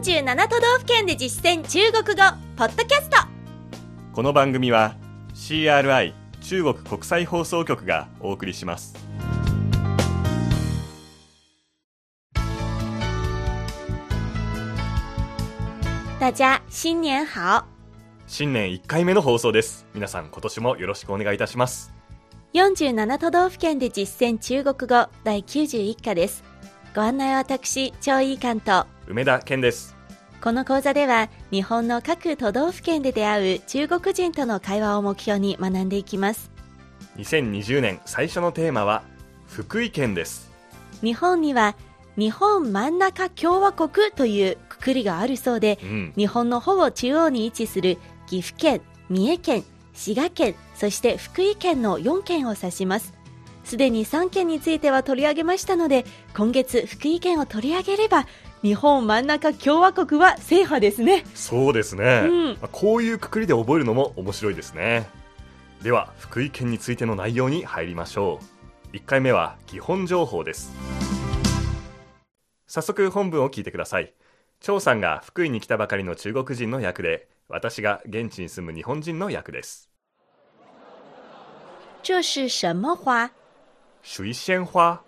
47都道府県で実践中国語ポッドキャスト。この番組は CRI 中国国際放送局がお送りします。大家新年好。新年1回目の放送です。皆さん今年もよろしくお願いいたします。47都道府県で実践中国語第91課です。ご案内は私張井関と梅田健です。この講座では日本の各都道府県で出会う中国人との会話を目標に学んでいきます。2020年最初のテーマは福井県です。日本には日本真ん中共和国というくくりがあるそうで、うん。日本のほぼ中央に位置する岐阜県、三重県、滋賀県、そして福井県の4県を指します。すでに3県については取り上げましたので、今月福井県を取り上げれば、日本真ん中共和国は制覇ですね。そうですね、うん。まあこういうくくりで覚えるのも面白いですね。では福井県についての内容に入りましょう。1回目は基本情報です。早速本文を聞いてください。張さんが福井に来たばかりの中国人の役で私が現地に住む日本人の役です。这是什么花水仙花。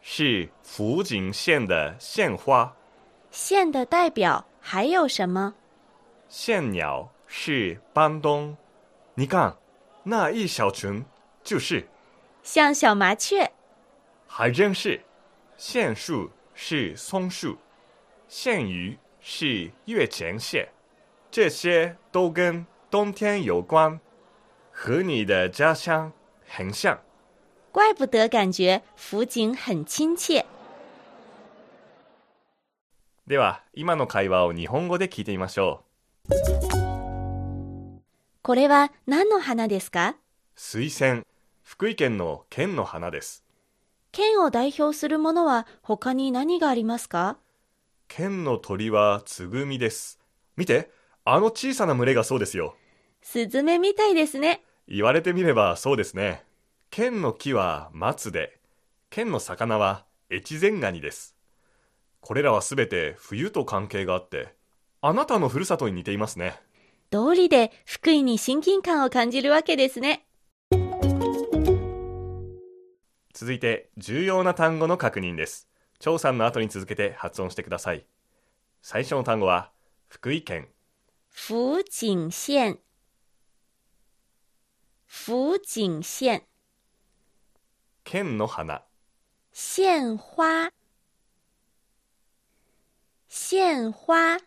是福井县的县花县的代表还有什么县鸟是斑东你看那一小群就是像小麻雀。还真是，县树是松树，县鱼是月前蟹，这些都跟冬天有关，和你的家乡很像。怪不得感觉福井很亲切。では、今の会話を日本語で聞いてみましょこれは何の花ですか？う。水仙、福井県の県の花です。県を代表するものは他に何がありますか？県の鳥はつぐみです。見て、あの小さな群れがそうですよ。スズメみたいですね。言われてみればそうですね。県の木は松で、県の魚は越前ガニです。これらはすべて冬と関係があって、あなたのふるさとに似ていますね。道理で福井に親近感を感じるわけですね。続いて、重要な単語の確認です。張さんの後に続けて発音してください。最初の単語は、福井県、福井县。福井县。県の花、县花。县花。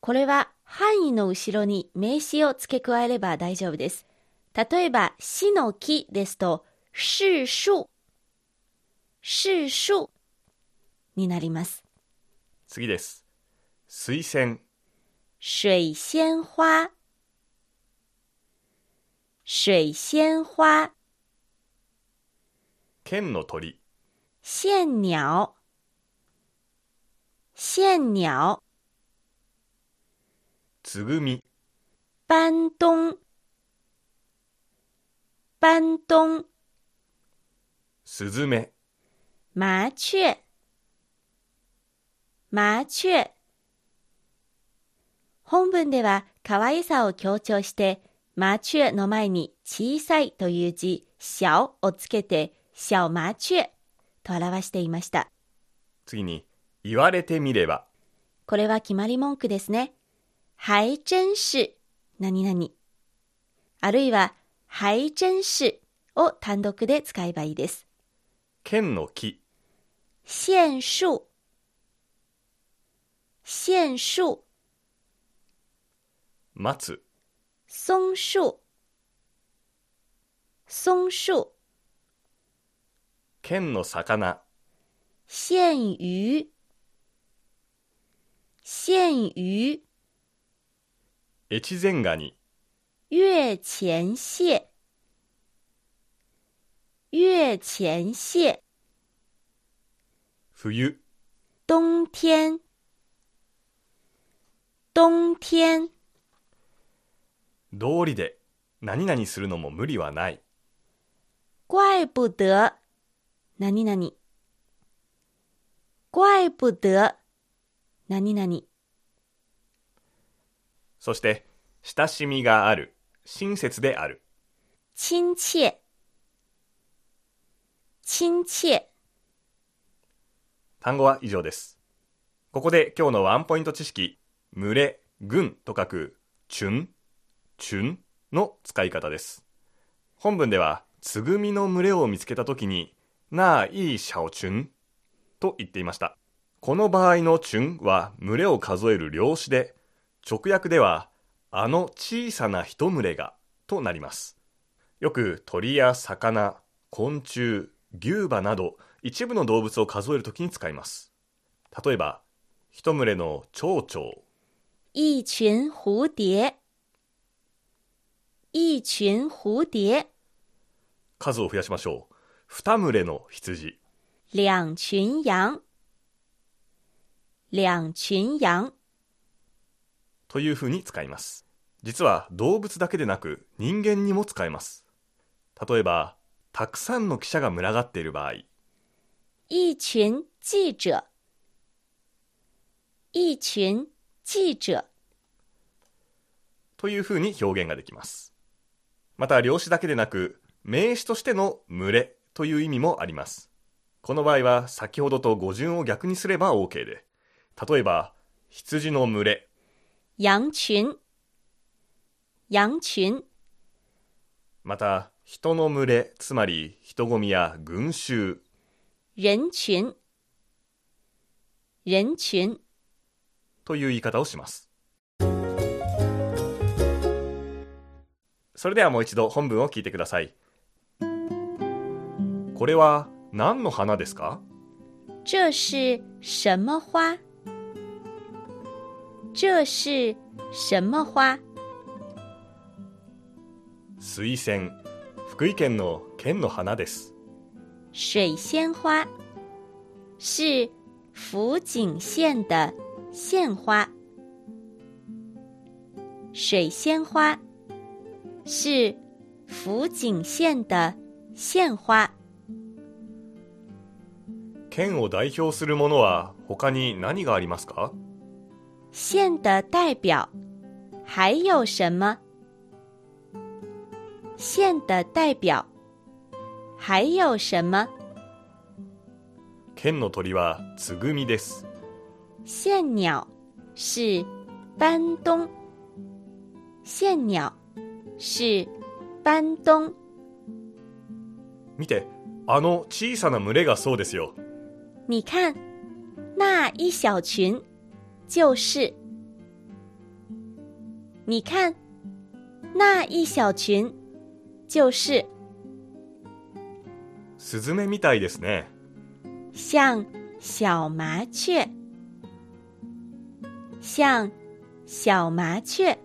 これは範囲の後ろに名詞を付け加えれば大丈夫です。例えば、死の木ですと、是樹。是樹になります。次です。水仙、水仙花。水仙花。県の鳥、线鸟。线鸟。つぐみ、斑东。斑东。すずめ、麻雀。麻雀。本文では可愛さを強調して、麻雀の前に小さいという字、小をつけて、小麻雀と表していました。次に、言われてみれば、これは決まり文句ですね。还真是何々。あるいは、还真是を単独で使えばいいです。県の木、线树。线樹。松、松樹。松樹。県の魚、线鱼。线鱼。越前ガニ、月前蟹。月前蟹。冬、冬天。冬天。道理で何々するのも無理はない。怪不得。何々。怪不得。何々。そして、親しみがある、親切である。亲切。親切。単語は以上です。ここで今日のワンポイント知識、群れ、群と書く、チュン、チュンの使い方です。本文では、つぐみの群れを見つけたときに、なあ、いいシャオチュンと言っていました。この場合のチュンは群れを数える量詞で、直訳では、あの小さな一群れがとなります。よく鳥や魚、昆虫、牛馬など一部の動物を数えるときに使います。例えば、一群れの蝶々、一群蝴蝶。一群蝴蝶。数を増やしましょう。二群れの羊、两群羊。两群羊。というふうに使います。実は動物だけでなく人間にも使えます。例えば、たくさんの記者が群がっている場合、一群记者。一群记者。というふうに表現ができます。また、量詞だけでなく、名詞としての群れという意味もあります。この場合は、先ほどと語順を逆にすれば OK で、例えば、羊の群れ、羊群。羊群。また、人の群れ、つまり人混みや群衆人群。人群。という言い方をします。それではもう一度本文を聞いてください。これは何の花ですか？这是什么花？这是什么花？水仙、福井県の県の花です。水仙花，是福井县的县花。水仙花，是福井县的县花。県を代表するものは他に何がありますか？县的代表还有什么？县的代表还有什么？県の鳥はつぐみです。县鸟是斑东，县鸟是斑东。見て、あの小さな群れがそうですよ。你看，那一小群就是。你看，那一小群就是スズメみたいですね。像小麻雀，像小麻雀。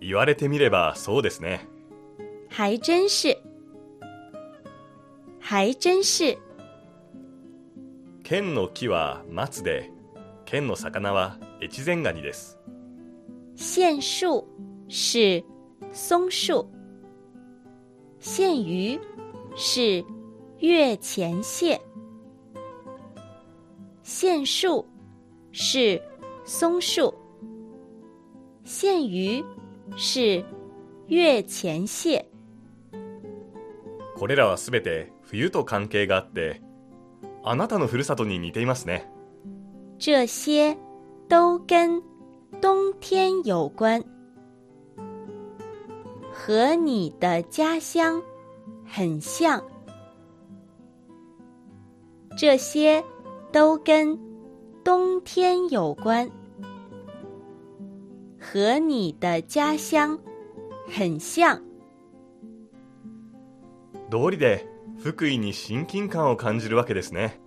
言われてみればそうですね。还真是，还真是。県の木は松で、県の魚は越前ガニです。县树是松树，县鱼是月前蟹。县树是松树，县鱼是月前蟹。これらはすべて冬と関係があって、あなたのふるさとに似ていますね。这些都跟冬天有关，和你的家乡很像。这些都跟冬天有关，和你的家乡很像。道理で福井に親近感を感じるわけですね。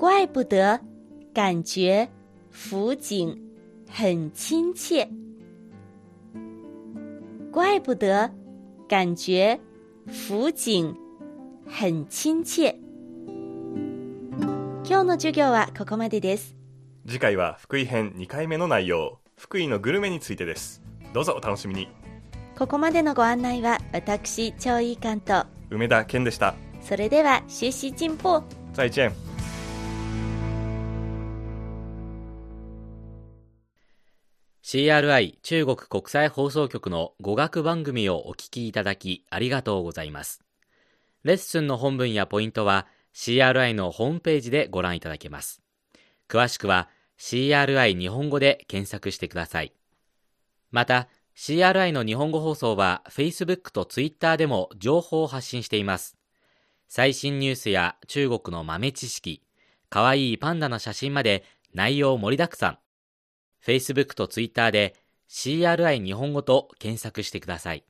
怪不得感觉福井很亲切，怪不得感觉福井很亲切。今日の授業はここまでです。次回は福井編2回目の内容、福井のグルメについてです。どうぞお楽しみに。ここまでのご案内は私、超いい関と、梅田健でした。それでは学習進歩再见。CRI 中国国際放送局の語学番組をお聞きいただきありがとうございます。レッスンの本文やポイントは CRI のホームページでご覧いただけます。詳しくは CRI 日本語で検索してください。また、CRI の日本語放送は Facebook と Twitter でも情報を発信しています。最新ニュースや中国の豆知識、かわいいパンダの写真まで内容盛りだくさん。Facebook と Twitter で CRI 日本語と検索してください。